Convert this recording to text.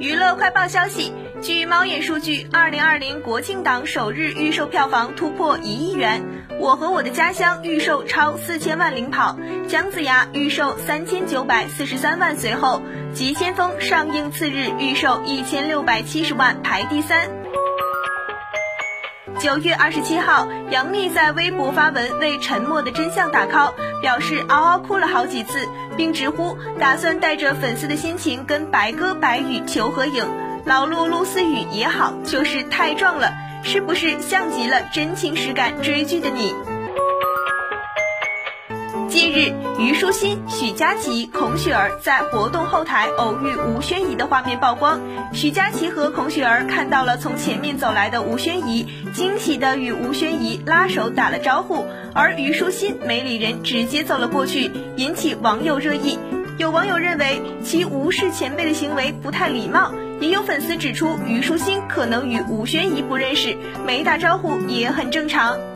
娱乐快报消息，据猫眼数据，二零二零国庆档首日预售票房突破一亿元。我和我的家乡预售超四千万领跑，姜子牙预售三千九百四十三万随后，急先锋上映次日预售一千六百七十万排第三。九月二十七号，杨幂在微博发文为《沉默的真相》打 call，表示嗷嗷哭了好几次，并直呼打算带着粉丝的心情跟白鸽白宇求合影。老陆陆思雨也好，就是太壮了，是不是像极了真情实感追剧的你？日，虞书欣、许佳琪、孔雪儿在活动后台偶遇吴宣仪的画面曝光。许佳琪和孔雪儿看到了从前面走来的吴宣仪，惊喜地与吴宣仪拉手打了招呼，而虞书欣没理人，直接走了过去，引起网友热议。有网友认为其无视前辈的行为不太礼貌，也有粉丝指出虞书欣可能与吴宣仪不认识，没打招呼也很正常。